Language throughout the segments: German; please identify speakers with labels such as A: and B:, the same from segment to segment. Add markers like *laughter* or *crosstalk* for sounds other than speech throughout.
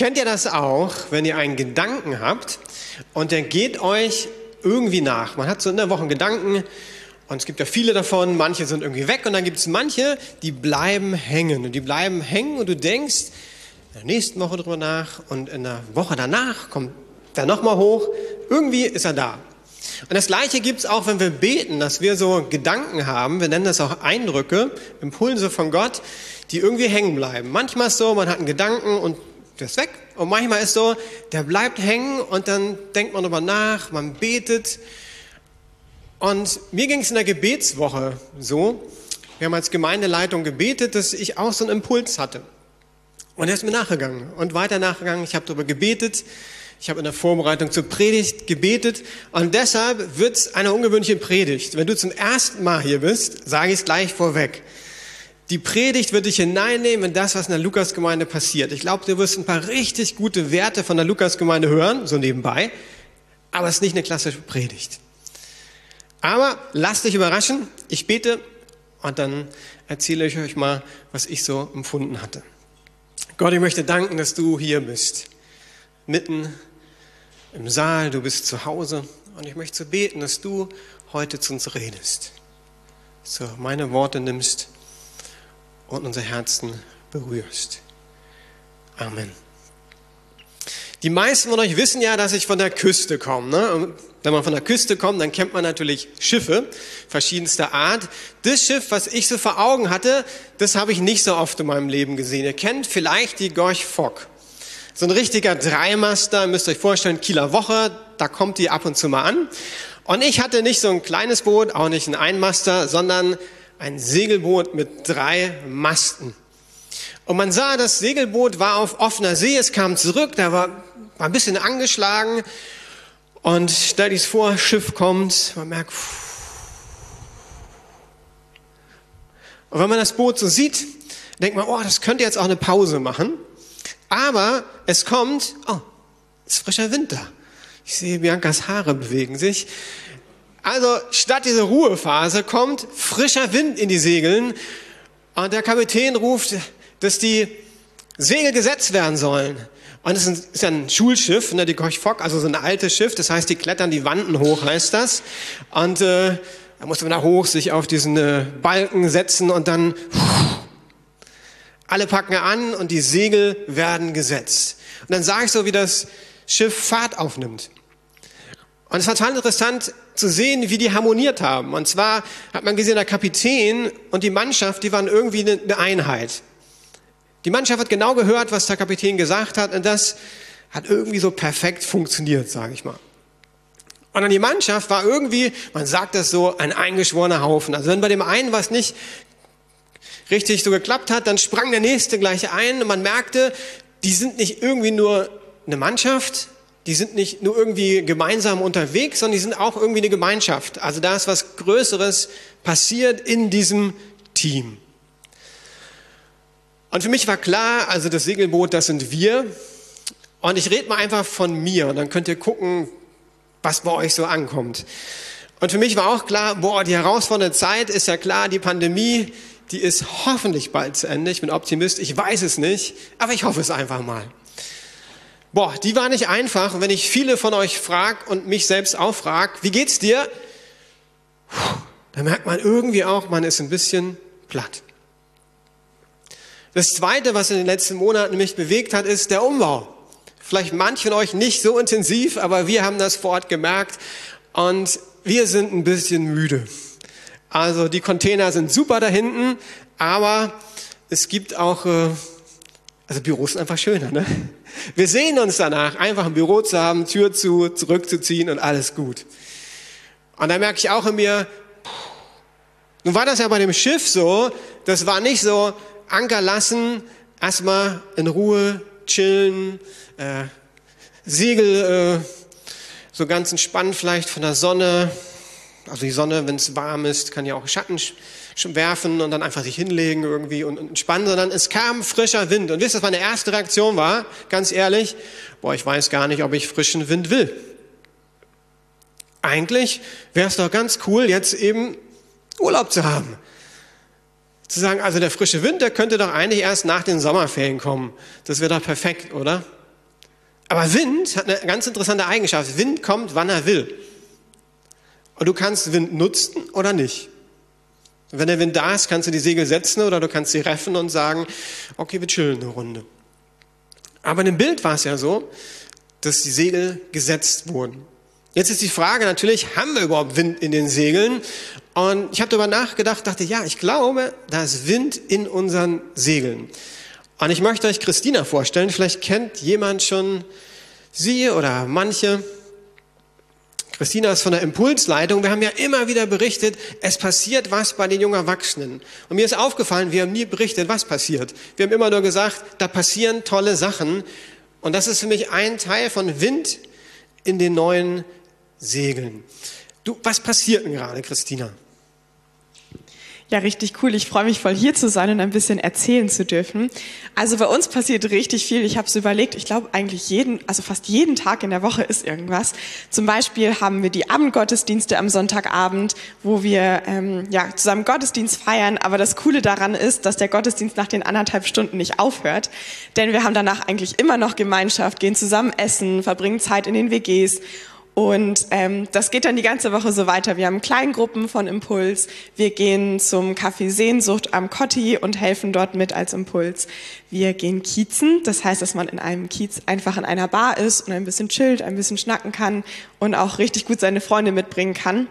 A: Kennt ihr das auch, wenn ihr einen Gedanken habt und der geht euch irgendwie nach? Man hat so in der Woche Gedanken und es gibt ja viele davon, manche sind irgendwie weg und dann gibt es manche, die bleiben hängen und die bleiben hängen und du denkst in der nächsten Woche drüber nach und in der Woche danach kommt der nochmal hoch, irgendwie ist er da. Und das Gleiche gibt es auch, wenn wir beten, dass wir so Gedanken haben, wir nennen das auch Eindrücke, Impulse von Gott, die irgendwie hängen bleiben. Manchmal ist so, man hat einen Gedanken und der ist weg. Und manchmal ist so, der bleibt hängen und dann denkt man darüber nach, man betet. Und mir ging es in der Gebetswoche so, wir haben als Gemeindeleitung gebetet, dass ich auch so einen Impuls hatte. Und er ist mir nachgegangen und weiter nachgegangen. Ich habe darüber gebetet. Ich habe in der Vorbereitung zur Predigt gebetet und deshalb wird es eine ungewöhnliche Predigt. Wenn du zum ersten Mal hier bist, sage ich es gleich vorweg. Die Predigt wird dich hineinnehmen in das, was in der Lukasgemeinde passiert. Ich glaube, du wirst ein paar richtig gute Werte von der Lukasgemeinde hören, so nebenbei. Aber es ist nicht eine klassische Predigt. Aber lasst dich überraschen. Ich bete und dann erzähle ich euch mal, was ich so empfunden hatte. Gott, ich möchte danken, dass du hier bist. Mitten im Saal, du bist zu Hause. Und ich möchte so beten, dass du heute zu uns redest. So meine Worte nimmst und unser Herzen berührst. Amen. Die meisten von euch wissen ja, dass ich von der Küste komme. Ne? Wenn man von der Küste kommt, dann kennt man natürlich Schiffe verschiedenster Art. Das Schiff, was ich so vor Augen hatte, das habe ich nicht so oft in meinem Leben gesehen. Ihr kennt vielleicht die Gorch Fock. So ein richtiger Dreimaster, müsst ihr euch vorstellen, Kieler Woche, da kommt die ab und zu mal an. Und ich hatte nicht so ein kleines Boot, auch nicht ein Einmaster, sondern ein Segelboot mit drei Masten. Und man sah, das Segelboot war auf offener See, es kam zurück, da war, war ein bisschen angeschlagen. Und stell dich vor, Schiff kommt, man merkt, und wenn man das Boot so sieht, denkt man, oh, das könnte jetzt auch eine Pause machen. Aber es kommt, oh, es ist frischer Winter. Ich sehe, Biancas Haare bewegen sich. Also statt dieser Ruhephase kommt frischer Wind in die Segeln und der Kapitän ruft, dass die Segel gesetzt werden sollen. Und es ist ein Schulschiff, ne, die Koch Fock, also so ein altes Schiff, das heißt, die klettern die Wanden hoch, heißt das. Und äh, da musste man da hoch sich auf diesen äh, Balken setzen und dann pff, alle packen an und die Segel werden gesetzt. Und dann sage ich so, wie das Schiff Fahrt aufnimmt. Und es war total interessant zu sehen, wie die harmoniert haben. Und zwar hat man gesehen, der Kapitän und die Mannschaft, die waren irgendwie eine Einheit. Die Mannschaft hat genau gehört, was der Kapitän gesagt hat und das hat irgendwie so perfekt funktioniert, sage ich mal. Und dann die Mannschaft war irgendwie, man sagt das so, ein eingeschworener Haufen. Also wenn bei dem einen was nicht richtig so geklappt hat, dann sprang der nächste gleich ein und man merkte, die sind nicht irgendwie nur eine Mannschaft, die sind nicht nur irgendwie gemeinsam unterwegs, sondern die sind auch irgendwie eine Gemeinschaft. Also da ist was Größeres passiert in diesem Team. Und für mich war klar, also das Segelboot, das sind wir. Und ich rede mal einfach von mir und dann könnt ihr gucken, was bei euch so ankommt. Und für mich war auch klar, boah, die herausfordernde Zeit ist ja klar, die Pandemie, die ist hoffentlich bald zu Ende. Ich bin Optimist, ich weiß es nicht, aber ich hoffe es einfach mal. Boah, die war nicht einfach. Wenn ich viele von euch frag und mich selbst auch frag, wie geht's dir? Da merkt man irgendwie auch, man ist ein bisschen platt. Das zweite, was in den letzten Monaten mich bewegt hat, ist der Umbau. Vielleicht manche von euch nicht so intensiv, aber wir haben das vor Ort gemerkt und wir sind ein bisschen müde. Also die Container sind super da hinten, aber es gibt auch äh, also Büros sind einfach schöner, ne? Wir sehen uns danach, einfach ein Büro zu haben, Tür zu, zurückzuziehen und alles gut. Und da merke ich auch in mir, nun war das ja bei dem Schiff so, das war nicht so, Anker lassen, erstmal in Ruhe chillen, äh, Segel äh, so ganz entspannt vielleicht von der Sonne. Also die Sonne, wenn es warm ist, kann ja auch Schatten werfen und dann einfach sich hinlegen irgendwie und, entspannen, sondern es kam frischer Wind. Und wisst ihr, was meine erste Reaktion war? Ganz ehrlich, boah, ich weiß gar nicht, ob ich frischen Wind will. Eigentlich wäre es doch ganz cool, jetzt eben Urlaub zu haben. Zu sagen, also der frische Wind, der könnte doch eigentlich erst nach den Sommerferien kommen. Das wäre doch perfekt, oder? Aber Wind hat eine ganz interessante Eigenschaft. Wind kommt, wann er will. Und du kannst Wind nutzen oder nicht. wenn der Wind da ist, kannst du die Segel setzen oder du kannst sie reffen und sagen, okay, wir chillen eine Runde. Aber in dem Bild war es ja so, dass die Segel gesetzt wurden. Jetzt ist die Frage natürlich, haben wir überhaupt Wind in den Segeln? Und ich habe darüber nachgedacht, dachte, ja, ich glaube, da ist Wind in unseren Segeln. Und ich möchte euch Christina vorstellen. Vielleicht kennt jemand schon sie oder manche. Christina ist von der Impulsleitung. Wir haben ja immer wieder berichtet, es passiert was bei den jungen Erwachsenen. Und mir ist aufgefallen, wir haben nie berichtet, was passiert. Wir haben immer nur gesagt, da passieren tolle Sachen. Und das ist für mich ein Teil von Wind in den neuen Segeln. Du, was passiert denn gerade, Christina?
B: Ja, richtig cool. Ich freue mich voll hier zu sein und ein bisschen erzählen zu dürfen. Also bei uns passiert richtig viel. Ich habe es überlegt. Ich glaube eigentlich jeden, also fast jeden Tag in der Woche ist irgendwas. Zum Beispiel haben wir die Abendgottesdienste am Sonntagabend, wo wir ähm, ja zusammen Gottesdienst feiern. Aber das Coole daran ist, dass der Gottesdienst nach den anderthalb Stunden nicht aufhört, denn wir haben danach eigentlich immer noch Gemeinschaft, gehen zusammen essen, verbringen Zeit in den WGs und ähm, das geht dann die ganze Woche so weiter. Wir haben Kleingruppen von Impuls. Wir gehen zum Café Sehnsucht am Kotti und helfen dort mit als Impuls. Wir gehen kiezen. Das heißt, dass man in einem Kiez einfach in einer Bar ist und ein bisschen chillt, ein bisschen schnacken kann und auch richtig gut seine Freunde mitbringen kann.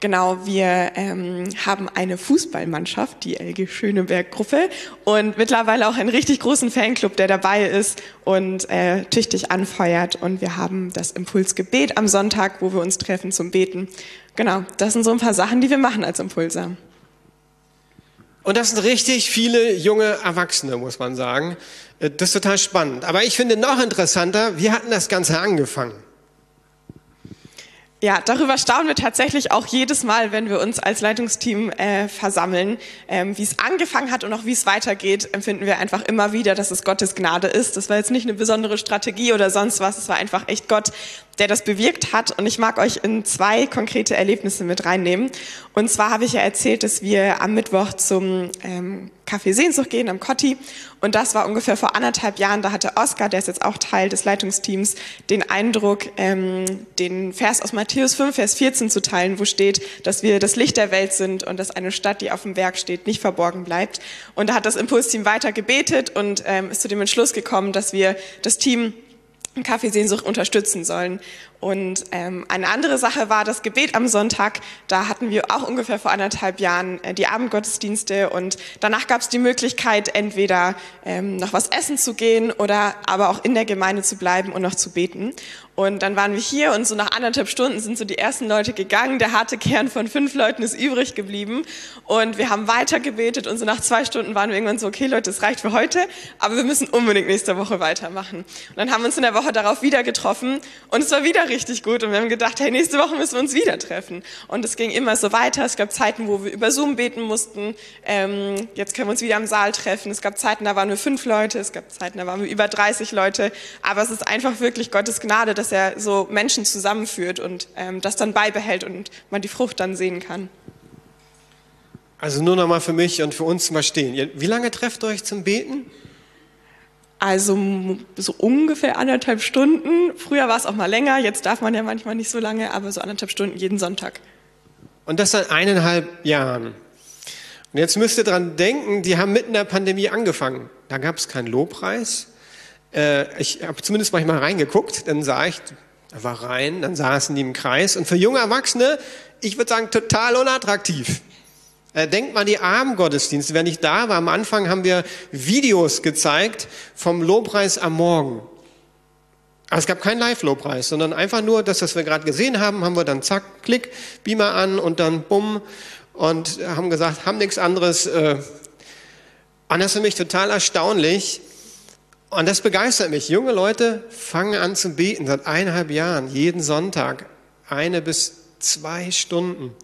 B: Genau, wir ähm, haben eine Fußballmannschaft, die LG Schöneberg-Gruppe und mittlerweile auch einen richtig großen Fanclub, der dabei ist und äh, tüchtig anfeuert. Und wir haben das Impulsgebet am Sonntag, wo wir uns treffen zum Beten. Genau, das sind so ein paar Sachen, die wir machen als Impulser.
A: Und das sind richtig viele junge Erwachsene, muss man sagen. Äh, das ist total spannend. Aber ich finde noch interessanter, wie hatten das Ganze angefangen?
B: Ja, darüber staunen wir tatsächlich auch jedes Mal, wenn wir uns als Leitungsteam äh, versammeln. Ähm, wie es angefangen hat und auch wie es weitergeht, empfinden wir einfach immer wieder, dass es Gottes Gnade ist. Das war jetzt nicht eine besondere Strategie oder sonst was, es war einfach echt Gott, der das bewirkt hat. Und ich mag euch in zwei konkrete Erlebnisse mit reinnehmen. Und zwar habe ich ja erzählt, dass wir am Mittwoch zum ähm, Café Sehnsucht gehen am Cotti. Und das war ungefähr vor anderthalb Jahren. Da hatte Oskar, der ist jetzt auch Teil des Leitungsteams, den Eindruck, ähm, den Vers aus Matthäus 5, Vers 14 zu teilen, wo steht, dass wir das Licht der Welt sind und dass eine Stadt, die auf dem Berg steht, nicht verborgen bleibt. Und da hat das Impulsteam weiter gebetet und ähm, ist zu dem Entschluss gekommen, dass wir das Team Kaffeesehnsucht unterstützen sollen. Und ähm, eine andere Sache war das Gebet am Sonntag. Da hatten wir auch ungefähr vor anderthalb Jahren äh, die Abendgottesdienste und danach gab es die Möglichkeit, entweder ähm, noch was essen zu gehen oder aber auch in der Gemeinde zu bleiben und noch zu beten. Und dann waren wir hier und so nach anderthalb Stunden sind so die ersten Leute gegangen. Der harte Kern von fünf Leuten ist übrig geblieben. Und wir haben weiter gebetet und so nach zwei Stunden waren wir irgendwann so, okay Leute, das reicht für heute, aber wir müssen unbedingt nächste Woche weitermachen. Und dann haben wir uns in der Woche darauf wieder getroffen und es war wieder richtig gut und wir haben gedacht, hey, nächste Woche müssen wir uns wieder treffen. Und es ging immer so weiter. Es gab Zeiten, wo wir über Zoom beten mussten. Ähm, jetzt können wir uns wieder im Saal treffen. Es gab Zeiten, da waren wir fünf Leute. Es gab Zeiten, da waren wir über 30 Leute. Aber es ist einfach wirklich Gottes Gnade, dass er so Menschen zusammenführt und ähm, das dann beibehält und man die Frucht dann sehen kann.
A: Also nur nochmal für mich und für uns zu verstehen. Wie lange trefft ihr euch zum Beten?
B: Also so ungefähr anderthalb Stunden. Früher war es auch mal länger, jetzt darf man ja manchmal nicht so lange, aber so anderthalb Stunden jeden Sonntag.
A: Und das seit eineinhalb Jahren. Und jetzt müsst ihr dran denken, die haben mitten in der Pandemie angefangen. Da gab es keinen Lobpreis. Äh, ich habe zumindest manchmal reingeguckt, dann sah ich, da war rein, dann saßen die im Kreis. Und für junge Erwachsene, ich würde sagen, total unattraktiv. Äh, denkt mal die Abendgottesdienste, wer nicht da war, am Anfang haben wir Videos gezeigt vom Lobpreis am Morgen. Aber es gab keinen Live-Lobpreis, sondern einfach nur das, was wir gerade gesehen haben, haben wir dann zack, klick, Beamer an und dann bumm und haben gesagt, haben nichts anderes. Äh. Und das ist für mich total erstaunlich. Und das begeistert mich. Junge Leute fangen an zu beten seit eineinhalb Jahren, jeden Sonntag, eine bis zwei Stunden.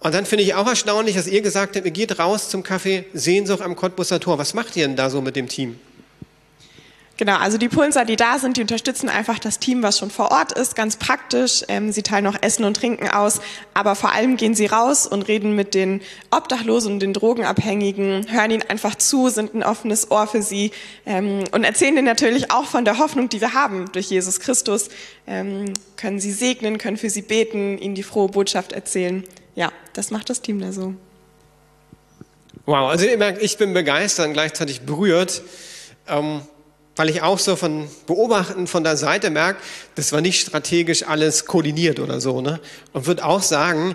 A: Und dann finde ich auch erstaunlich, dass ihr gesagt habt, ihr geht raus zum Café Sehnsucht am Cottbusser Tor. Was macht ihr denn da so mit dem Team?
B: Genau, also die Pulser, die da sind, die unterstützen einfach das Team, was schon vor Ort ist, ganz praktisch. Ähm, sie teilen auch Essen und Trinken aus, aber vor allem gehen sie raus und reden mit den Obdachlosen und den Drogenabhängigen, hören ihnen einfach zu, sind ein offenes Ohr für sie ähm, und erzählen ihnen natürlich auch von der Hoffnung, die wir haben durch Jesus Christus. Ähm, können sie segnen, können für sie beten, ihnen die frohe Botschaft erzählen. Ja, das macht das Team da so.
A: Wow, also ihr merkt, ich bin begeistert und gleichzeitig berührt. Ähm weil ich auch so von Beobachten von der Seite merke, das war nicht strategisch alles koordiniert oder so. Ne? Und würde auch sagen,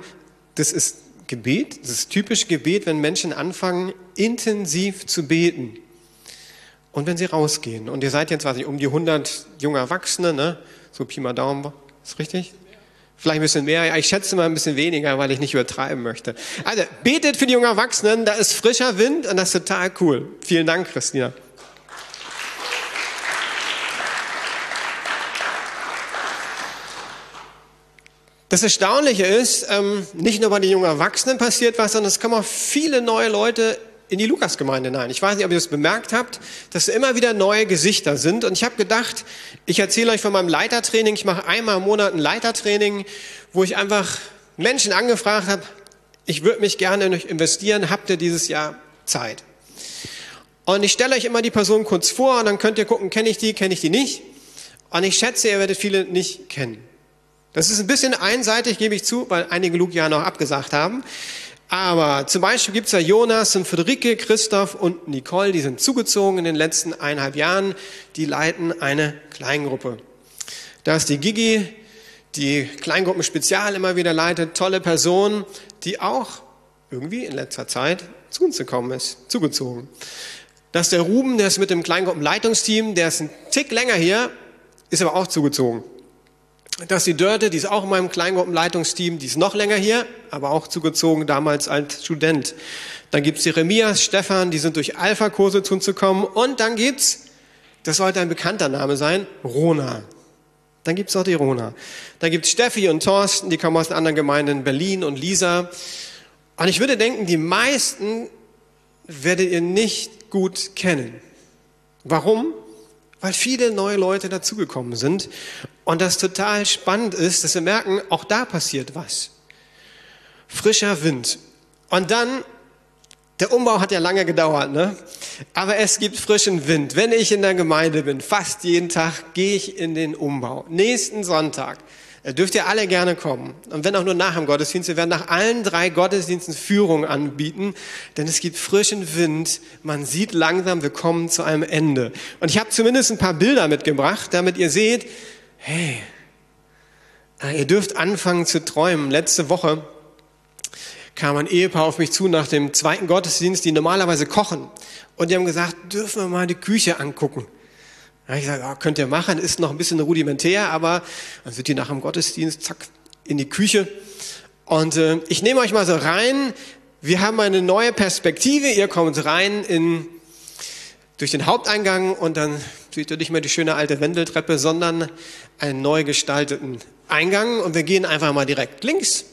A: das ist Gebet, das ist typisch Gebet, wenn Menschen anfangen, intensiv zu beten. Und wenn sie rausgehen. Und ihr seid jetzt, weiß ich, um die 100 junge Erwachsene, ne? so Pi mal Daumen, ist richtig? Vielleicht ein bisschen mehr, ich schätze mal ein bisschen weniger, weil ich nicht übertreiben möchte. Also, betet für die jungen Erwachsenen, da ist frischer Wind und das ist total cool. Vielen Dank, Christina. Das Erstaunliche ist, ähm, nicht nur bei den jungen Erwachsenen passiert was, sondern es kommen auch viele neue Leute in die Lukasgemeinde hinein. Ich weiß nicht, ob ihr das bemerkt habt, dass immer wieder neue Gesichter sind. Und ich habe gedacht, ich erzähle euch von meinem Leitertraining. Ich mache einmal im Monat ein Leitertraining, wo ich einfach Menschen angefragt habe, ich würde mich gerne in euch investieren, habt ihr dieses Jahr Zeit? Und ich stelle euch immer die Person kurz vor und dann könnt ihr gucken, kenne ich die, kenne ich die nicht. Und ich schätze, ihr werdet viele nicht kennen. Das ist ein bisschen einseitig, gebe ich zu, weil einige ja noch abgesagt haben. Aber zum Beispiel gibt es ja Jonas und Friederike, Christoph und Nicole, die sind zugezogen in den letzten eineinhalb Jahren. Die leiten eine Kleingruppe. Da ist die Gigi, die Kleingruppen Spezial immer wieder leitet, tolle Person, die auch irgendwie in letzter Zeit zu uns gekommen ist, zugezogen. Das ist der Ruben, der ist mit dem Kleingruppenleitungsteam, der ist ein Tick länger hier, ist aber auch zugezogen. Das ist die Dörte, die ist auch in meinem Kleingruppenleitungsteam, die ist noch länger hier, aber auch zugezogen damals als Student. Dann gibt's Jeremias, Stefan, die sind durch Alpha-Kurse zu uns gekommen. Und dann gibt's, das sollte ein bekannter Name sein, Rona. Dann gibt's auch die Rona. Dann gibt's Steffi und Thorsten, die kommen aus anderen Gemeinden, Berlin und Lisa. Und ich würde denken, die meisten werdet ihr nicht gut kennen. Warum? weil viele neue Leute dazugekommen sind. Und das total spannend ist, dass wir merken, auch da passiert was. Frischer Wind. Und dann, der Umbau hat ja lange gedauert, ne? Aber es gibt frischen Wind. Wenn ich in der Gemeinde bin, fast jeden Tag gehe ich in den Umbau. Nächsten Sonntag dürft ihr alle gerne kommen. Und wenn auch nur nach dem Gottesdienst, wir werden nach allen drei Gottesdiensten Führung anbieten, denn es gibt frischen Wind. Man sieht langsam, wir kommen zu einem Ende. Und ich habe zumindest ein paar Bilder mitgebracht, damit ihr seht, hey, äh, ihr dürft anfangen zu träumen. Letzte Woche kam ein Ehepaar auf mich zu nach dem zweiten Gottesdienst, die normalerweise kochen. Und die haben gesagt, dürfen wir mal die Küche angucken. Da habe ich gesagt, oh, könnt ihr machen, ist noch ein bisschen rudimentär, aber dann sind die nach dem Gottesdienst, zack, in die Küche. Und äh, ich nehme euch mal so rein. Wir haben eine neue Perspektive. Ihr kommt rein in, durch den Haupteingang und dann seht ihr nicht mehr die schöne alte Wendeltreppe, sondern einen neu gestalteten Eingang. Und wir gehen einfach mal direkt links.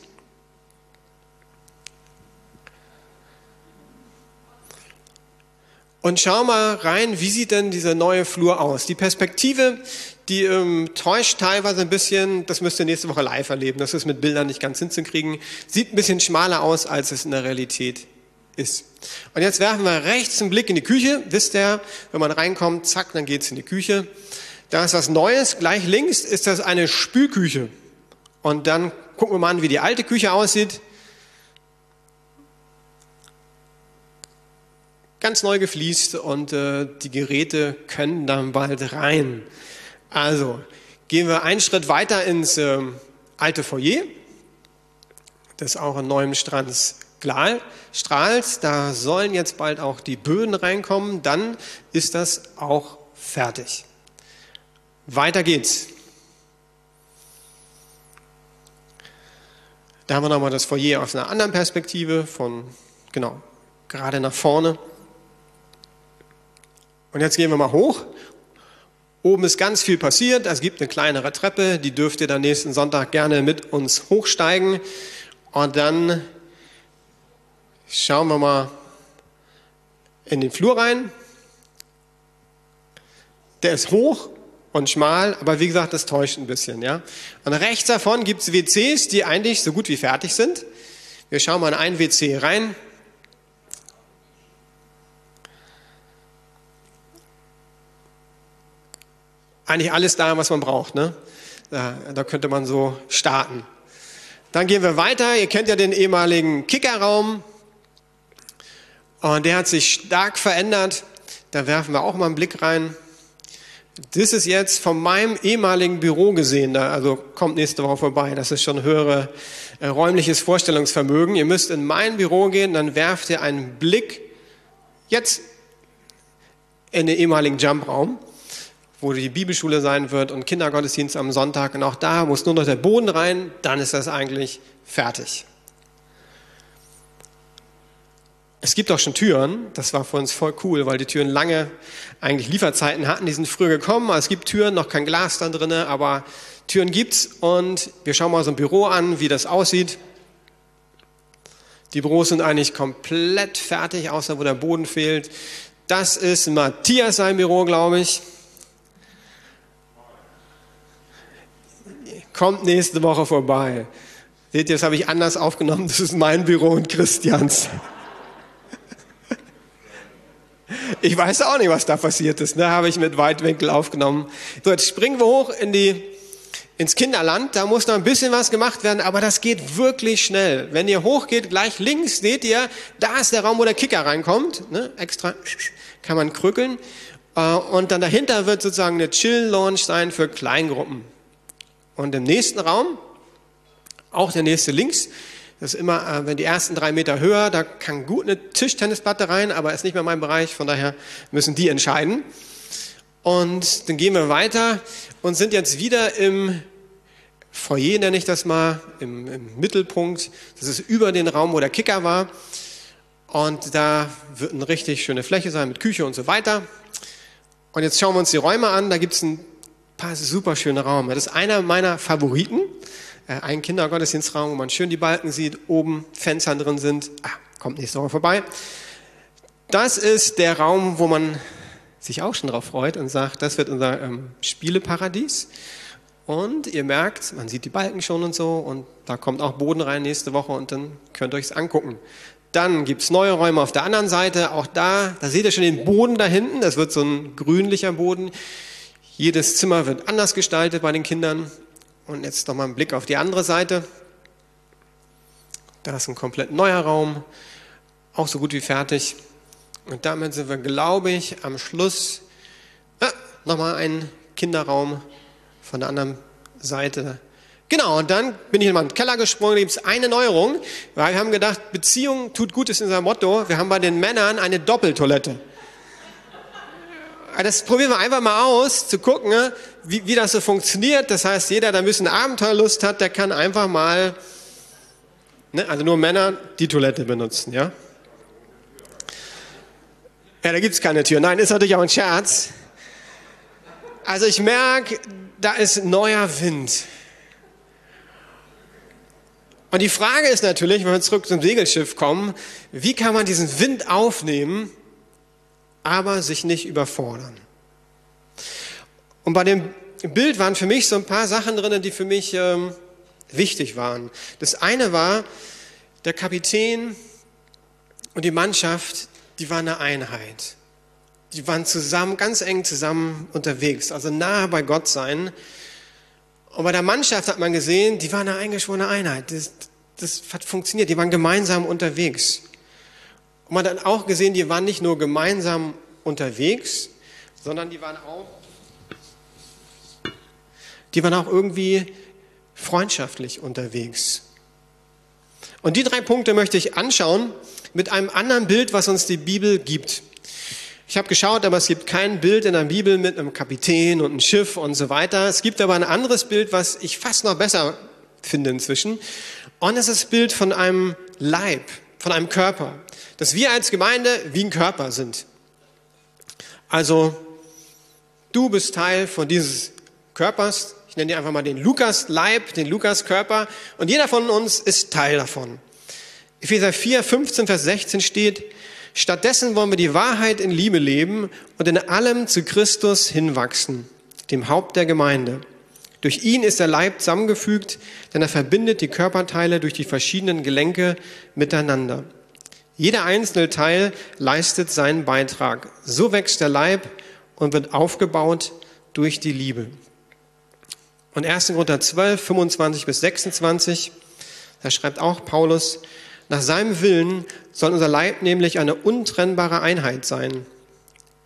A: Und schau mal rein, wie sieht denn dieser neue Flur aus? Die Perspektive, die ähm, täuscht teilweise ein bisschen, das müsst ihr nächste Woche live erleben, das ist mit Bildern nicht ganz hinzukriegen, sieht ein bisschen schmaler aus, als es in der Realität ist. Und jetzt werfen wir rechts einen Blick in die Küche, wisst ihr, wenn man reinkommt, zack, dann geht's in die Küche. Da ist was Neues, gleich links ist das eine Spülküche. Und dann gucken wir mal an, wie die alte Küche aussieht. ganz neu gefliest und äh, die Geräte können dann bald rein. Also gehen wir einen Schritt weiter ins äh, alte Foyer. Das ist auch in neuem Strands strahlt. Da sollen jetzt bald auch die Böden reinkommen. Dann ist das auch fertig. Weiter geht's. Da haben wir nochmal das Foyer aus einer anderen Perspektive von, genau, gerade nach vorne. Und jetzt gehen wir mal hoch. Oben ist ganz viel passiert. Es gibt eine kleinere Treppe, die dürft ihr dann nächsten Sonntag gerne mit uns hochsteigen. Und dann schauen wir mal in den Flur rein. Der ist hoch und schmal, aber wie gesagt, das täuscht ein bisschen. Ja? Und rechts davon gibt es WCs, die eigentlich so gut wie fertig sind. Wir schauen mal in ein WC rein. Eigentlich alles da, was man braucht. Ne? Da, da könnte man so starten. Dann gehen wir weiter. Ihr kennt ja den ehemaligen Kickerraum. Und der hat sich stark verändert. Da werfen wir auch mal einen Blick rein. Das ist jetzt von meinem ehemaligen Büro gesehen, also kommt nächste Woche vorbei. Das ist schon höhere äh, räumliches Vorstellungsvermögen. Ihr müsst in mein Büro gehen, dann werft ihr einen Blick jetzt in den ehemaligen Jumpraum, wo die Bibelschule sein wird und Kindergottesdienst am Sonntag. Und auch da muss nur noch der Boden rein, dann ist das eigentlich fertig. Es gibt auch schon Türen, das war für uns voll cool, weil die Türen lange eigentlich Lieferzeiten hatten, die sind früher gekommen. Es gibt Türen, noch kein Glas da drin, aber Türen gibt's und wir schauen mal so ein Büro an, wie das aussieht. Die Büros sind eigentlich komplett fertig, außer wo der Boden fehlt. Das ist Matthias sein Büro, glaube ich. Kommt nächste Woche vorbei. Seht ihr, das habe ich anders aufgenommen. Das ist mein Büro und Christians. Ich weiß auch nicht, was da passiert ist. Ne? Habe ich mit Weitwinkel aufgenommen. So, jetzt springen wir hoch in die, ins Kinderland. Da muss noch ein bisschen was gemacht werden, aber das geht wirklich schnell. Wenn ihr hochgeht, gleich links seht ihr, da ist der Raum, wo der Kicker reinkommt. Ne? Extra kann man krückeln. Äh, und dann dahinter wird sozusagen eine Chill-Launch sein für Kleingruppen. Und im nächsten Raum, auch der nächste links, das ist immer, äh, wenn die ersten drei Meter höher, da kann gut eine Tischtennisplatte rein, aber ist nicht mehr mein Bereich, von daher müssen die entscheiden. Und dann gehen wir weiter und sind jetzt wieder im Foyer, nenne ich das mal, im, im Mittelpunkt. Das ist über den Raum, wo der Kicker war. Und da wird eine richtig schöne Fläche sein mit Küche und so weiter. Und jetzt schauen wir uns die Räume an. Da gibt es ein paar super schöne Räume. Das ist einer meiner Favoriten. Äh, ein Kindergottesdienstraum, wo man schön die Balken sieht, oben Fenster drin sind. Ah, kommt nächste Woche vorbei. Das ist der Raum, wo man sich auch schon drauf freut und sagt, das wird unser ähm, Spieleparadies. Und ihr merkt, man sieht die Balken schon und so und da kommt auch Boden rein nächste Woche und dann könnt ihr euch es angucken. Dann gibt es neue Räume auf der anderen Seite, auch da, da seht ihr schon den Boden da hinten, das wird so ein grünlicher Boden. Jedes Zimmer wird anders gestaltet bei den Kindern und jetzt nochmal ein Blick auf die andere Seite. Da ist ein komplett neuer Raum, auch so gut wie fertig. Und damit sind wir, glaube ich, am Schluss. Ah, nochmal ein Kinderraum von der anderen Seite. Genau, und dann bin ich in meinen Keller gesprungen, da gibt es eine Neuerung, weil wir haben gedacht, Beziehung tut gut, ist unser Motto. Wir haben bei den Männern eine Doppeltoilette. Das probieren wir einfach mal aus, zu gucken, ne, wie, wie das so funktioniert. Das heißt, jeder, der ein bisschen Abenteuerlust hat, der kann einfach mal, ne, also nur Männer, die Toilette benutzen, ja? Ja, da gibt es keine Tür. Nein, ist natürlich auch ein Scherz. Also ich merke, da ist neuer Wind. Und die Frage ist natürlich, wenn wir zurück zum Segelschiff kommen, wie kann man diesen Wind aufnehmen aber sich nicht überfordern. Und bei dem Bild waren für mich so ein paar Sachen drin, die für mich ähm, wichtig waren. Das eine war, der Kapitän und die Mannschaft, die waren eine Einheit. Die waren zusammen, ganz eng zusammen unterwegs, also nahe bei Gott sein. Und bei der Mannschaft hat man gesehen, die waren eine eingeschworene Einheit. Das, das hat funktioniert, die waren gemeinsam unterwegs. Und man hat auch gesehen, die waren nicht nur gemeinsam unterwegs, sondern die waren auch, die waren auch irgendwie freundschaftlich unterwegs. Und die drei Punkte möchte ich anschauen mit einem anderen Bild, was uns die Bibel gibt. Ich habe geschaut, aber es gibt kein Bild in der Bibel mit einem Kapitän und einem Schiff und so weiter. Es gibt aber ein anderes Bild, was ich fast noch besser finde inzwischen. Und es ist das Bild von einem Leib, von einem Körper dass wir als Gemeinde wie ein Körper sind. Also du bist Teil von dieses Körpers. Ich nenne dir einfach mal den Lukas-Leib, den Lukas-Körper. Und jeder von uns ist Teil davon. Epheser 4, 15, Vers 16 steht, Stattdessen wollen wir die Wahrheit in Liebe leben und in allem zu Christus hinwachsen, dem Haupt der Gemeinde. Durch ihn ist der Leib zusammengefügt, denn er verbindet die Körperteile durch die verschiedenen Gelenke miteinander. Jeder einzelne Teil leistet seinen Beitrag. So wächst der Leib und wird aufgebaut durch die Liebe. Und 1. Korinther 12, 25 bis 26, da schreibt auch Paulus, nach seinem Willen soll unser Leib nämlich eine untrennbare Einheit sein,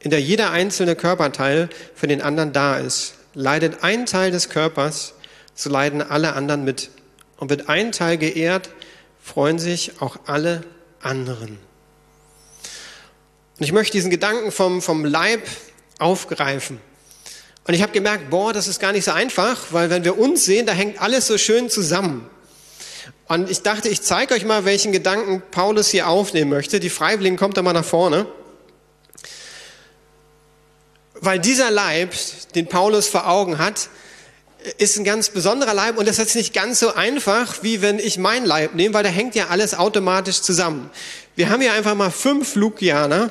A: in der jeder einzelne Körperteil für den anderen da ist. Leidet ein Teil des Körpers, so leiden alle anderen mit. Und wird ein Teil geehrt, freuen sich auch alle anderen. Und ich möchte diesen Gedanken vom, vom Leib aufgreifen. Und ich habe gemerkt, boah, das ist gar nicht so einfach, weil wenn wir uns sehen, da hängt alles so schön zusammen. Und ich dachte, ich zeige euch mal, welchen Gedanken Paulus hier aufnehmen möchte. Die Freiwilligen kommt da mal nach vorne. Weil dieser Leib, den Paulus vor Augen hat, ist ein ganz besonderer Leib und das ist nicht ganz so einfach, wie wenn ich meinen Leib nehme, weil da hängt ja alles automatisch zusammen. Wir haben hier einfach mal fünf Lukianer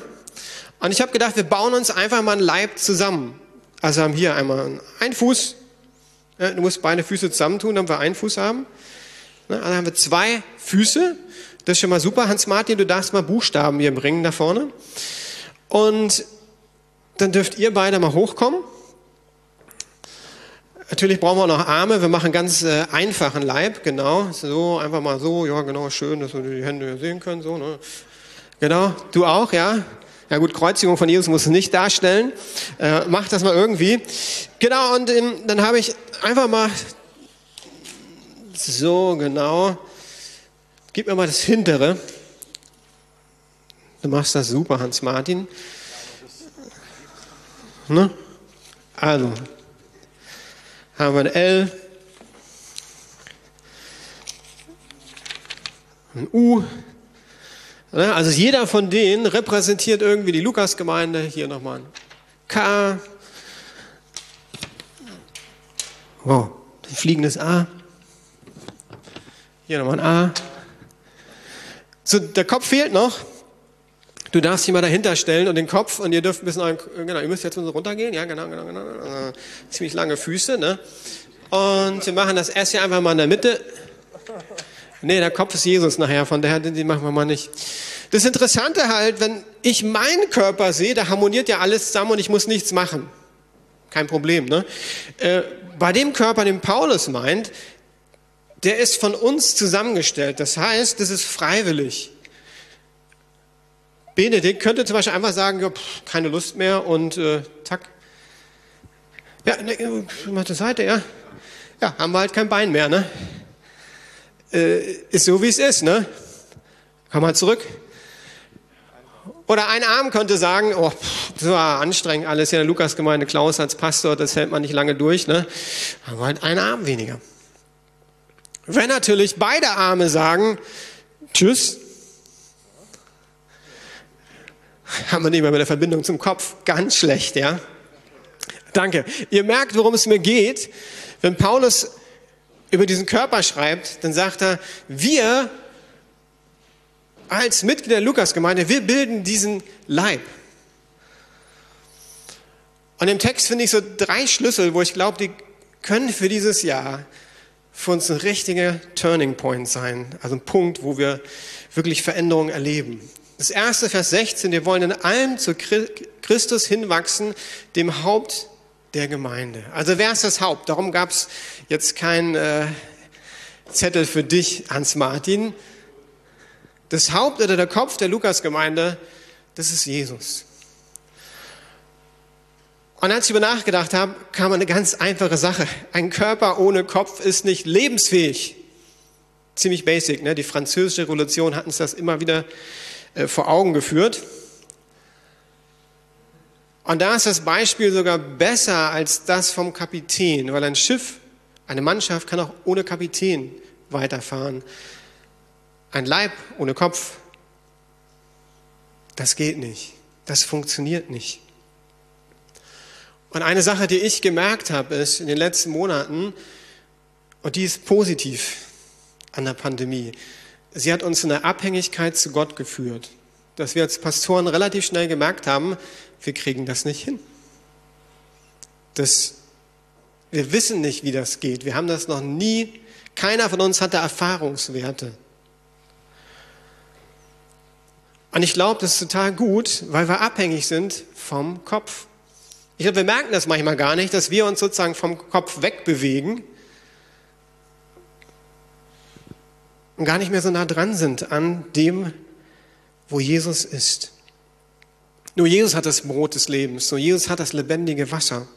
A: und ich habe gedacht, wir bauen uns einfach mal einen Leib zusammen. Also haben hier einmal einen Fuß, du musst beide Füße zusammentun, damit wir einen Fuß haben. Dann haben wir zwei Füße. Das ist schon mal super. Hans-Martin, du darfst mal Buchstaben hier bringen da vorne. Und dann dürft ihr beide mal hochkommen. Natürlich brauchen wir noch Arme. Wir machen ganz äh, einfachen Leib, genau. So, einfach mal so, ja, genau, schön, dass wir die Hände sehen können, so, ne? Genau, du auch, ja? Ja gut, Kreuzigung von Jesus muss es nicht darstellen. Äh, mach das mal irgendwie. Genau, und ähm, dann habe ich einfach mal so, genau. Gib mir mal das hintere. Du machst das super, Hans-Martin. Ne? Also, haben wir ein L, ein U. Ne? Also jeder von denen repräsentiert irgendwie die Lukas-Gemeinde. Hier nochmal ein K. Wow, ein fliegendes A. Hier nochmal ein A. So, der Kopf fehlt noch. Du darfst dich mal dahinter stellen und den Kopf und ihr dürft ein bisschen, genau, ihr müsst jetzt runtergehen, ja, genau, genau, genau, also, ziemlich lange Füße, ne? Und wir machen das erst hier einfach mal in der Mitte. Nee, der Kopf ist Jesus nachher, von daher, den machen wir mal nicht. Das Interessante halt, wenn ich meinen Körper sehe, da harmoniert ja alles zusammen und ich muss nichts machen. Kein Problem, ne? Äh, bei dem Körper, den Paulus meint, der ist von uns zusammengestellt. Das heißt, das ist freiwillig. Benedikt könnte zum Beispiel einfach sagen, ja, pff, keine Lust mehr und äh, zack. Ja, ne, mal zur Seite, ja. Ja, haben wir halt kein Bein mehr, ne? Äh, ist so, wie es ist, ne? Komm mal zurück. Oder ein Arm könnte sagen, oh, pff, das war anstrengend alles hier in der Lukasgemeinde, Klaus als Pastor, das hält man nicht lange durch, ne? Haben wir halt einen Arm weniger. Wenn natürlich beide Arme sagen, tschüss, haben wir nicht mehr mit der Verbindung zum Kopf. Ganz schlecht, ja? Danke. Ihr merkt, worum es mir geht. Wenn Paulus über diesen Körper schreibt, dann sagt er, wir als Mitglieder der Lukasgemeinde, wir bilden diesen Leib. Und im Text finde ich so drei Schlüssel, wo ich glaube, die können für dieses Jahr für uns ein richtiger Turning Point sein, also ein Punkt, wo wir wirklich Veränderungen erleben. Das erste, Vers 16, wir wollen in allem zu Christus hinwachsen, dem Haupt der Gemeinde. Also wer ist das Haupt? Darum gab es jetzt keinen äh, Zettel für dich, Hans-Martin. Das Haupt oder der Kopf der Lukas-Gemeinde, das ist Jesus. Und als ich über nachgedacht habe, kam eine ganz einfache Sache. Ein Körper ohne Kopf ist nicht lebensfähig. Ziemlich basic. Ne? Die französische Revolution hat uns das immer wieder äh, vor Augen geführt. Und da ist das Beispiel sogar besser als das vom Kapitän, weil ein Schiff, eine Mannschaft kann auch ohne Kapitän weiterfahren. Ein Leib ohne Kopf, das geht nicht. Das funktioniert nicht. Und eine Sache, die ich gemerkt habe, ist in den letzten Monaten, und die ist positiv an der Pandemie, sie hat uns in eine Abhängigkeit zu Gott geführt. dass wir als Pastoren relativ schnell gemerkt haben, wir kriegen das nicht hin. Das, wir wissen nicht, wie das geht. Wir haben das noch nie, keiner von uns hatte Erfahrungswerte. Und ich glaube, das ist total gut, weil wir abhängig sind vom Kopf. Ich glaube, wir merken das manchmal gar nicht, dass wir uns sozusagen vom Kopf wegbewegen und gar nicht mehr so nah dran sind an dem, wo Jesus ist. Nur Jesus hat das Brot des Lebens, nur Jesus hat das lebendige Wasser.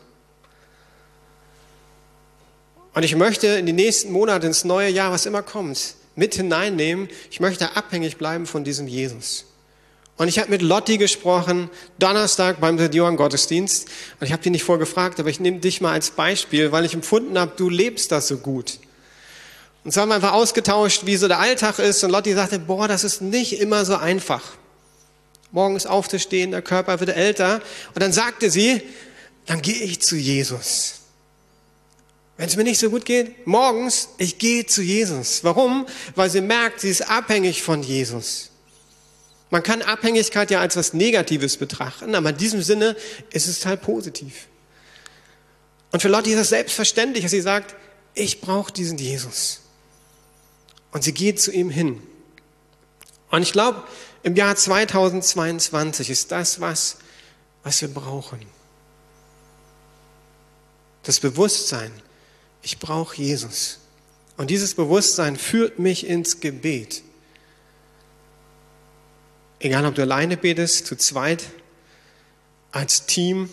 A: Und ich möchte in die nächsten Monate, ins neue Jahr, was immer kommt, mit hineinnehmen. Ich möchte abhängig bleiben von diesem Jesus. Und ich habe mit Lotti gesprochen, Donnerstag beim Senioren-Gottesdienst. Und ich habe die nicht vorgefragt, aber ich nehme dich mal als Beispiel, weil ich empfunden habe, du lebst das so gut. Und so haben wir einfach ausgetauscht, wie so der Alltag ist. Und Lotti sagte, boah, das ist nicht immer so einfach. Morgens aufzustehen, der Körper wird älter. Und dann sagte sie, dann gehe ich zu Jesus. Wenn es mir nicht so gut geht, morgens, ich gehe zu Jesus. Warum? Weil sie merkt, sie ist abhängig von Jesus. Man kann Abhängigkeit ja als was Negatives betrachten, aber in diesem Sinne ist es halt positiv. Und für Lotti ist es selbstverständlich, dass sie sagt, ich brauche diesen Jesus. Und sie geht zu ihm hin. Und ich glaube, im Jahr 2022 ist das was, was wir brauchen. Das Bewusstsein, ich brauche Jesus. Und dieses Bewusstsein führt mich ins Gebet. Egal, ob du alleine betest, zu zweit, als Team,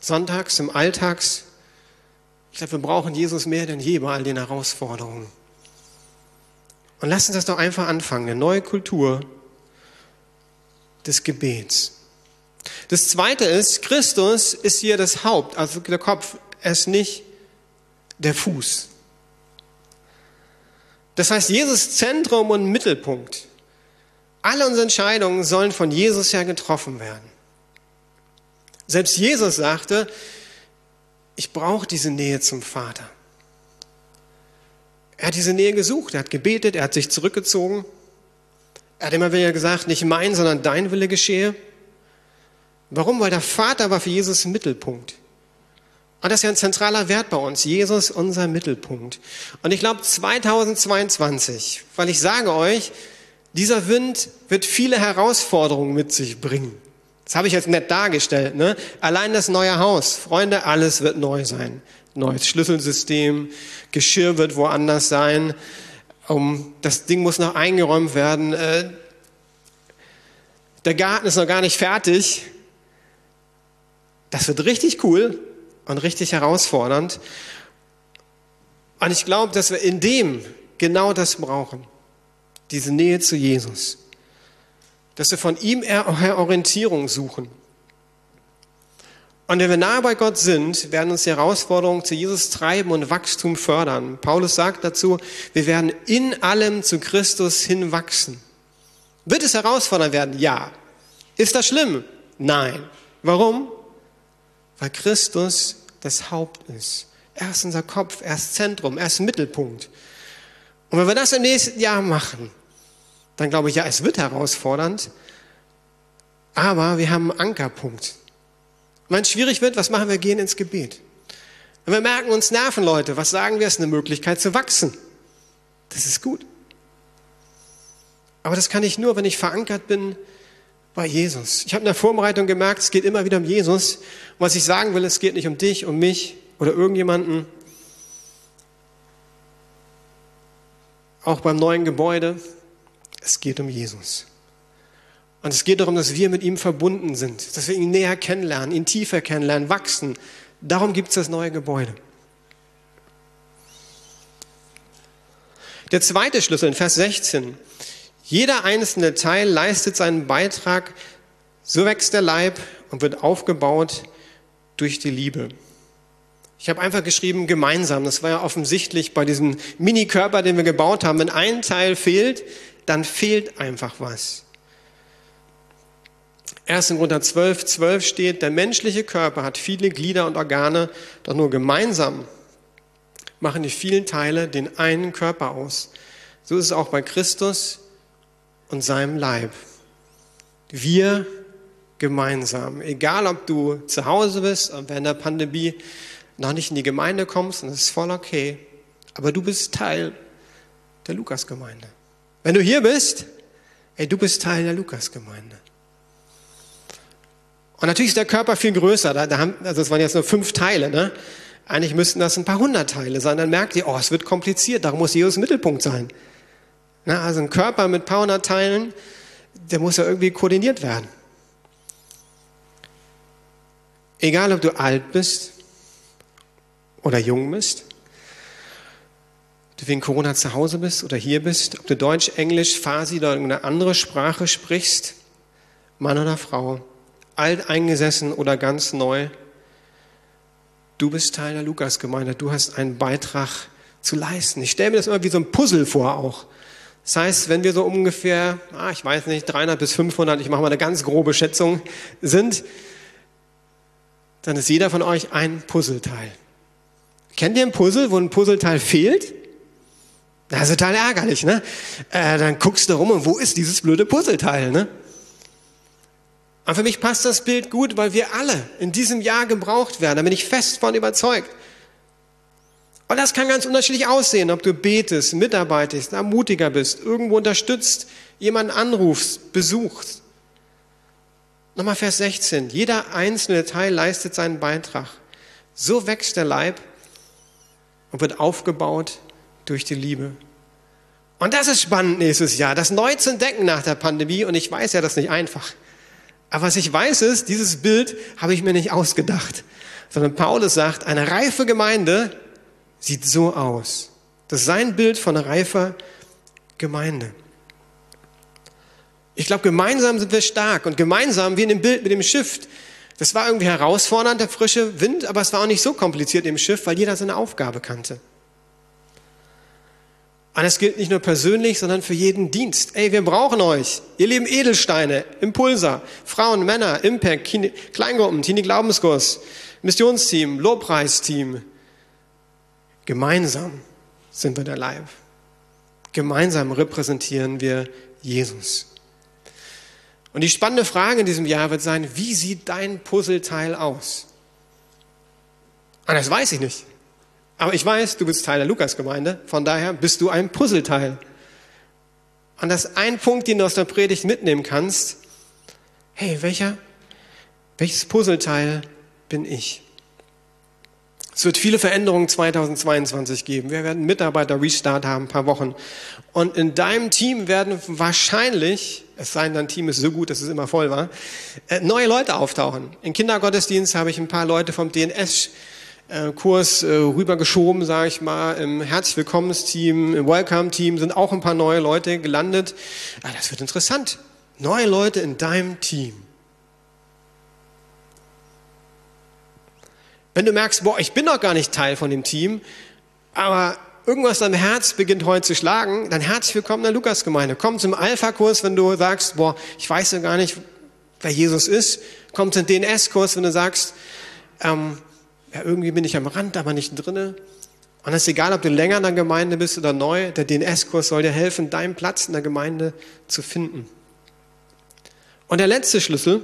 A: sonntags, im Alltags. Ich glaube, wir brauchen Jesus mehr denn je bei all den Herausforderungen. Und lass uns das doch einfach anfangen, eine neue Kultur des Gebets. Das zweite ist, Christus ist hier das Haupt, also der Kopf, er ist nicht der Fuß. Das heißt, Jesus Zentrum und Mittelpunkt. Alle unsere Entscheidungen sollen von Jesus her getroffen werden. Selbst Jesus sagte, ich brauche diese Nähe zum Vater. Er hat diese Nähe gesucht, er hat gebetet, er hat sich zurückgezogen. Er hat immer wieder gesagt, nicht mein, sondern dein Wille geschehe. Warum? Weil der Vater war für Jesus Mittelpunkt. Und das ist ja ein zentraler Wert bei uns. Jesus, unser Mittelpunkt. Und ich glaube 2022, weil ich sage euch, dieser Wind wird viele Herausforderungen mit sich bringen. Das habe ich jetzt nett dargestellt. Ne? Allein das neue Haus. Freunde, alles wird neu sein. Neues Schlüsselsystem, Geschirr wird woanders sein. Um, das Ding muss noch eingeräumt werden. Äh, der Garten ist noch gar nicht fertig. Das wird richtig cool und richtig herausfordernd. Und ich glaube, dass wir in dem genau das brauchen diese Nähe zu Jesus. Dass wir von ihm Orientierung suchen. Und wenn wir nahe bei Gott sind, werden uns die Herausforderungen zu Jesus treiben und Wachstum fördern. Paulus sagt dazu, wir werden in allem zu Christus hinwachsen. Wird es herausfordernd werden? Ja. Ist das schlimm? Nein. Warum? Weil Christus das Haupt ist. Er ist unser Kopf, er ist Zentrum, er ist Mittelpunkt. Und wenn wir das im nächsten Jahr machen, dann glaube ich, ja, es wird herausfordernd, aber wir haben einen Ankerpunkt. Wenn es schwierig wird, was machen wir? Gehen ins Gebet. Wenn wir merken, uns nerven Leute, was sagen wir? Es ist eine Möglichkeit zu wachsen. Das ist gut. Aber das kann ich nur, wenn ich verankert bin bei Jesus. Ich habe in der Vorbereitung gemerkt, es geht immer wieder um Jesus. Und was ich sagen will, es geht nicht um dich, um mich oder irgendjemanden. Auch beim neuen Gebäude. Es geht um Jesus. Und es geht darum, dass wir mit ihm verbunden sind, dass wir ihn näher kennenlernen, ihn tiefer kennenlernen, wachsen. Darum gibt es das neue Gebäude. Der zweite Schlüssel in Vers 16. Jeder einzelne Teil leistet seinen Beitrag, so wächst der Leib und wird aufgebaut durch die Liebe. Ich habe einfach geschrieben gemeinsam. Das war ja offensichtlich bei diesem Mini-Körper, den wir gebaut haben. Wenn ein Teil fehlt, dann fehlt einfach was. 1. Korinther 12, 12 steht, der menschliche Körper hat viele Glieder und Organe, doch nur gemeinsam machen die vielen Teile den einen Körper aus. So ist es auch bei Christus und seinem Leib. Wir gemeinsam. Egal, ob du zu Hause bist und während der Pandemie noch nicht in die Gemeinde kommst, und das ist voll okay. Aber du bist Teil der Lukasgemeinde. Wenn du hier bist, ey, du bist Teil der Lukasgemeinde. Und natürlich ist der Körper viel größer. Da, da haben, also es waren jetzt nur fünf Teile, ne? Eigentlich müssten das ein paar hundert Teile sein. Dann merkt ihr, oh, es wird kompliziert. Darum muss Jesus Mittelpunkt sein. Na, also ein Körper mit ein paar hundert Teilen, der muss ja irgendwie koordiniert werden. Egal, ob du alt bist oder jung bist, du wegen Corona zu Hause bist oder hier bist, ob du Deutsch, Englisch, Farsi oder irgendeine andere Sprache sprichst, Mann oder Frau, alt eingesessen oder ganz neu, du bist Teil der Lukasgemeinde, du hast einen Beitrag zu leisten. Ich stelle mir das immer wie so ein Puzzle vor auch. Das heißt, wenn wir so ungefähr, ah, ich weiß nicht, 300 bis 500, ich mache mal eine ganz grobe Schätzung, sind, dann ist jeder von euch ein Puzzleteil. Kennt ihr ein Puzzle, wo ein Puzzleteil fehlt? Das ist total ärgerlich, ne? Äh, dann guckst du rum und wo ist dieses blöde Puzzleteil, ne? Und für mich passt das Bild gut, weil wir alle in diesem Jahr gebraucht werden. Da bin ich fest von überzeugt. Und das kann ganz unterschiedlich aussehen, ob du betest, mitarbeitest, ermutiger bist, irgendwo unterstützt, jemanden anrufst, besuchst. Nochmal Vers 16. Jeder einzelne Teil leistet seinen Beitrag. So wächst der Leib und wird aufgebaut durch die Liebe. Und das ist spannend nächstes Jahr, das neu zu entdecken nach der Pandemie. Und ich weiß ja, das ist nicht einfach. Aber was ich weiß ist, dieses Bild habe ich mir nicht ausgedacht, sondern Paulus sagt, eine reife Gemeinde sieht so aus. Das ist sein Bild von einer reifer Gemeinde. Ich glaube, gemeinsam sind wir stark und gemeinsam, wie in dem Bild mit dem Schiff, das war irgendwie herausfordernd, der frische Wind, aber es war auch nicht so kompliziert im Schiff, weil jeder seine Aufgabe kannte. Und das gilt nicht nur persönlich, sondern für jeden Dienst. Ey, wir brauchen euch. Ihr lieben Edelsteine, Impulser, Frauen, Männer, Impact, Kleingruppen, Teenie Glaubenskurs, Missionsteam, Lobpreisteam. Gemeinsam sind wir der Leib. Gemeinsam repräsentieren wir Jesus. Und die spannende Frage in diesem Jahr wird sein, wie sieht dein Puzzleteil aus? Und das weiß ich nicht. Aber ich weiß, du bist Teil der Lukasgemeinde, von daher bist du ein Puzzleteil. Und das ist ein Punkt, den du aus der Predigt mitnehmen kannst. Hey, welcher, welches Puzzleteil bin ich? Es wird viele Veränderungen 2022 geben. Wir werden Mitarbeiter-Restart haben, ein paar Wochen. Und in deinem Team werden wahrscheinlich, es sei denn, dein Team ist so gut, dass es immer voll war, äh, neue Leute auftauchen. Im Kindergottesdienst habe ich ein paar Leute vom DNS Kurs äh, rübergeschoben, sage ich mal. Im Herzlich Willkommensteam, im Welcome-Team sind auch ein paar neue Leute gelandet. Ah, das wird interessant. Neue Leute in deinem Team. Wenn du merkst, boah, ich bin doch gar nicht Teil von dem Team, aber irgendwas am Herz beginnt heute zu schlagen, dann herzlich willkommen in der Lukasgemeinde. Komm zum Alpha-Kurs, wenn du sagst, boah, ich weiß ja gar nicht, wer Jesus ist. Komm zum DNS-Kurs, wenn du sagst, ähm, ja, irgendwie bin ich am Rand, aber nicht drinne. Und es ist egal, ob du länger in der Gemeinde bist oder neu, der DNS-Kurs soll dir helfen, deinen Platz in der Gemeinde zu finden. Und der letzte Schlüssel,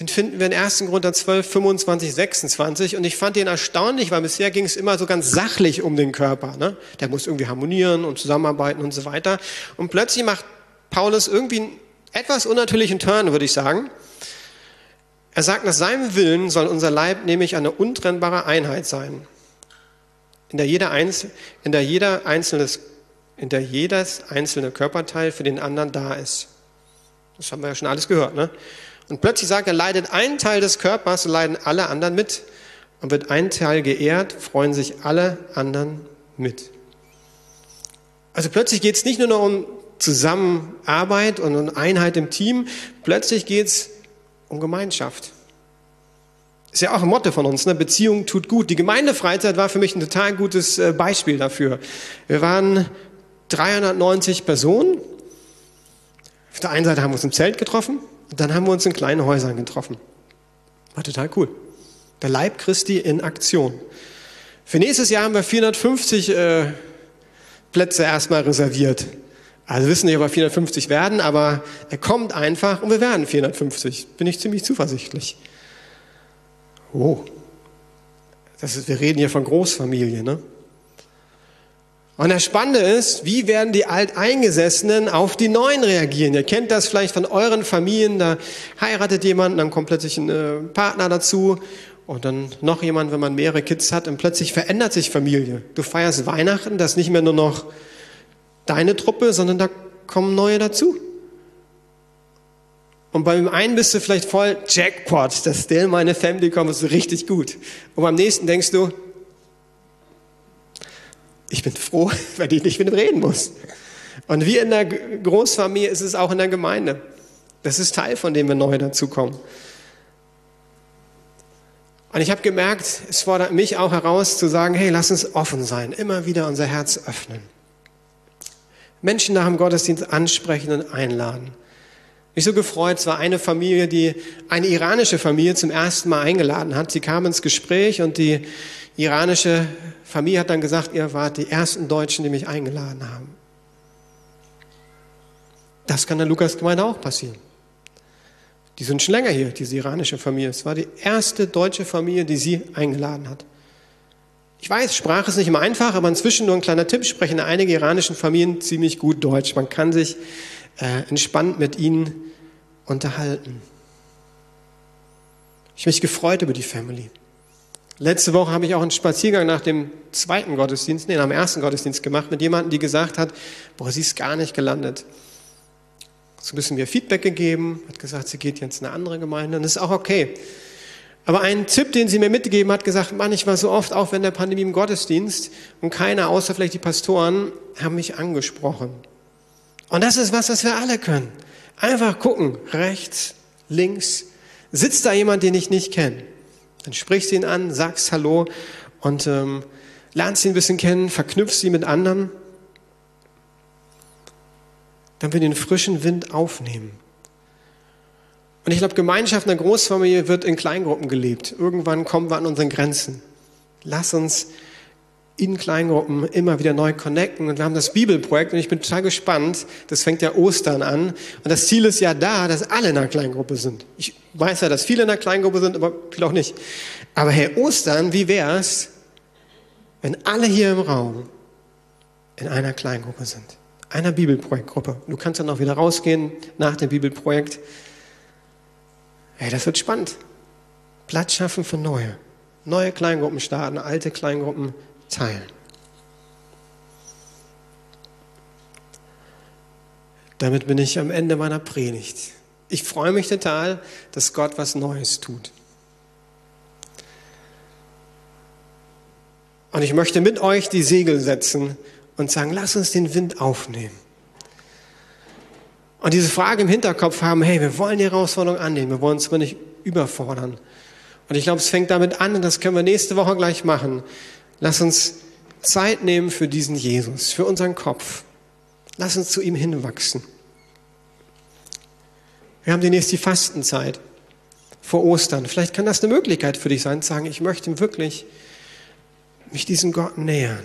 A: den finden wir in 1. Korinther 12, 25, 26. Und ich fand den erstaunlich, weil bisher ging es immer so ganz sachlich um den Körper. Ne? Der muss irgendwie harmonieren und zusammenarbeiten und so weiter. Und plötzlich macht Paulus irgendwie einen etwas unnatürlichen Turn, würde ich sagen. Er sagt, nach seinem Willen soll unser Leib nämlich eine untrennbare Einheit sein, in der jeder, Einzel in der jeder einzelnes, in der jedes einzelne Körperteil für den anderen da ist. Das haben wir ja schon alles gehört. Ne? Und plötzlich sagt er, leidet ein Teil des Körpers, leiden alle anderen mit. Und wird ein Teil geehrt, freuen sich alle anderen mit. Also plötzlich geht es nicht nur noch um Zusammenarbeit und um Einheit im Team, plötzlich geht es um Gemeinschaft. Ist ja auch ein Motto von uns, ne? Beziehung tut gut. Die Gemeindefreizeit war für mich ein total gutes äh, Beispiel dafür. Wir waren 390 Personen. Auf der einen Seite haben wir uns im Zelt getroffen, und dann haben wir uns in kleinen Häusern getroffen. War total cool. Der Leib Christi in Aktion. Für nächstes Jahr haben wir 450 äh, Plätze erstmal reserviert. Also wissen nicht, ob wir 450 werden, aber er kommt einfach und wir werden 450. Bin ich ziemlich zuversichtlich. Oh. Das ist, wir reden hier von Großfamilie, ne? Und das Spannende ist, wie werden die Alteingesessenen auf die Neuen reagieren? Ihr kennt das vielleicht von euren Familien, da heiratet jemand, dann kommt plötzlich ein äh, Partner dazu und dann noch jemand, wenn man mehrere Kids hat und plötzlich verändert sich Familie. Du feierst Weihnachten, das nicht mehr nur noch deine Truppe, sondern da kommen neue dazu. Und beim einen bist du vielleicht voll Jackpot, der in meine Family kommt, ist richtig gut. Und beim nächsten denkst du, ich bin froh, *laughs* wenn ich nicht mit ihm reden muss. Und wie in der Großfamilie ist es auch in der Gemeinde. Das ist Teil, von dem wir neu dazukommen. Und ich habe gemerkt, es fordert mich auch heraus zu sagen, hey, lass uns offen sein, immer wieder unser Herz öffnen. Menschen nach dem Gottesdienst ansprechen und einladen. Mich so gefreut, es war eine Familie, die eine iranische Familie zum ersten Mal eingeladen hat. Sie kam ins Gespräch und die iranische Familie hat dann gesagt, ihr wart die ersten Deutschen, die mich eingeladen haben. Das kann der Lukas-Gemeinde auch passieren. Die sind schon länger hier, diese iranische Familie. Es war die erste deutsche Familie, die sie eingeladen hat. Ich weiß, Sprache ist nicht immer einfach, aber inzwischen nur ein kleiner Tipp, sprechen einige iranischen Familien ziemlich gut Deutsch. Man kann sich äh, entspannt mit ihnen unterhalten. Ich habe mich gefreut über die Family. Letzte Woche habe ich auch einen Spaziergang nach dem zweiten Gottesdienst, nee, nach dem ersten Gottesdienst gemacht mit jemandem, die gesagt hat, boah, sie ist gar nicht gelandet. So ein bisschen mir Feedback gegeben, hat gesagt, sie geht jetzt in eine andere Gemeinde und das ist auch okay. Aber ein Tipp, den sie mir mitgegeben hat, gesagt, Mann, ich war so oft, auch wenn der Pandemie im Gottesdienst und keiner, außer vielleicht die Pastoren, haben mich angesprochen. Und das ist was, was wir alle können. Einfach gucken, rechts, links. Sitzt da jemand, den ich nicht kenne? Dann sprichst du ihn an, sagst Hallo und ähm, lernst ihn ein bisschen kennen, verknüpfst ihn mit anderen. Dann wir den frischen Wind aufnehmen. Und ich glaube, Gemeinschaft in der Großfamilie wird in Kleingruppen gelebt. Irgendwann kommen wir an unseren Grenzen. Lass uns in Kleingruppen immer wieder neu connecten. Und wir haben das Bibelprojekt und ich bin total gespannt. Das fängt ja Ostern an. Und das Ziel ist ja da, dass alle in einer Kleingruppe sind. Ich weiß ja, dass viele in einer Kleingruppe sind, aber viele auch nicht. Aber hey, Ostern, wie wär's, wenn alle hier im Raum in einer Kleingruppe sind? Einer Bibelprojektgruppe. Du kannst dann auch wieder rausgehen nach dem Bibelprojekt. Hey, das wird spannend. Platz schaffen für neue. Neue Kleingruppen starten, alte Kleingruppen teilen. Damit bin ich am Ende meiner Predigt. Ich freue mich total, dass Gott was Neues tut. Und ich möchte mit euch die Segel setzen und sagen, lass uns den Wind aufnehmen. Und diese Frage im Hinterkopf haben, hey, wir wollen die Herausforderung annehmen, wir wollen uns aber nicht überfordern. Und ich glaube, es fängt damit an, und das können wir nächste Woche gleich machen, Lass uns Zeit nehmen für diesen Jesus, für unseren Kopf. Lass uns zu ihm hinwachsen. Wir haben demnächst die Fastenzeit vor Ostern. Vielleicht kann das eine Möglichkeit für dich sein, zu sagen, ich möchte wirklich mich diesem Gott nähern.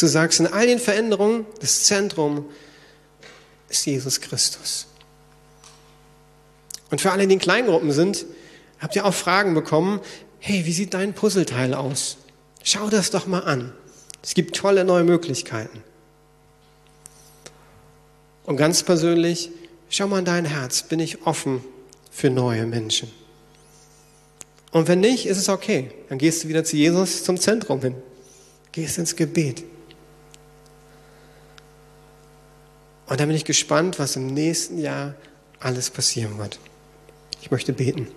A: Du sagst, in all den Veränderungen, das Zentrum ist Jesus Christus. Und für alle, die in Kleingruppen sind, habt ihr auch Fragen bekommen hey, wie sieht dein Puzzleteil aus? Schau das doch mal an. Es gibt tolle neue Möglichkeiten. Und ganz persönlich, schau mal in dein Herz, bin ich offen für neue Menschen? Und wenn nicht, ist es okay. Dann gehst du wieder zu Jesus zum Zentrum hin. Gehst ins Gebet. Und dann bin ich gespannt, was im nächsten Jahr alles passieren wird. Ich möchte beten.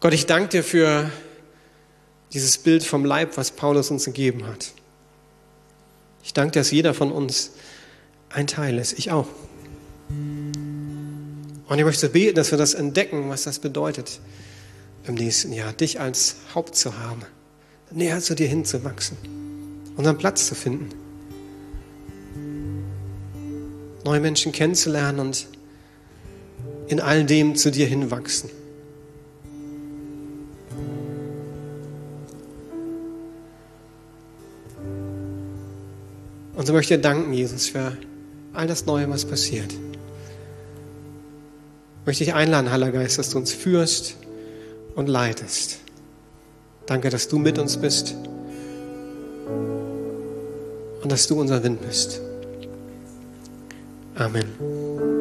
A: Gott, ich danke dir für dieses Bild vom Leib, was Paulus uns gegeben hat. Ich danke dir, dass jeder von uns ein Teil ist. Ich auch. Und ich möchte beten, dass wir das entdecken, was das bedeutet im nächsten Jahr, dich als Haupt zu haben, näher zu dir hinzuwachsen, unseren Platz zu finden, neue Menschen kennenzulernen und in all dem zu dir hinwachsen. so möchte ich dir danken, Jesus, für all das Neue, was passiert. Möchte ich einladen, Heiliger Geist, dass du uns führst und leitest. Danke, dass du mit uns bist und dass du unser Wind bist. Amen.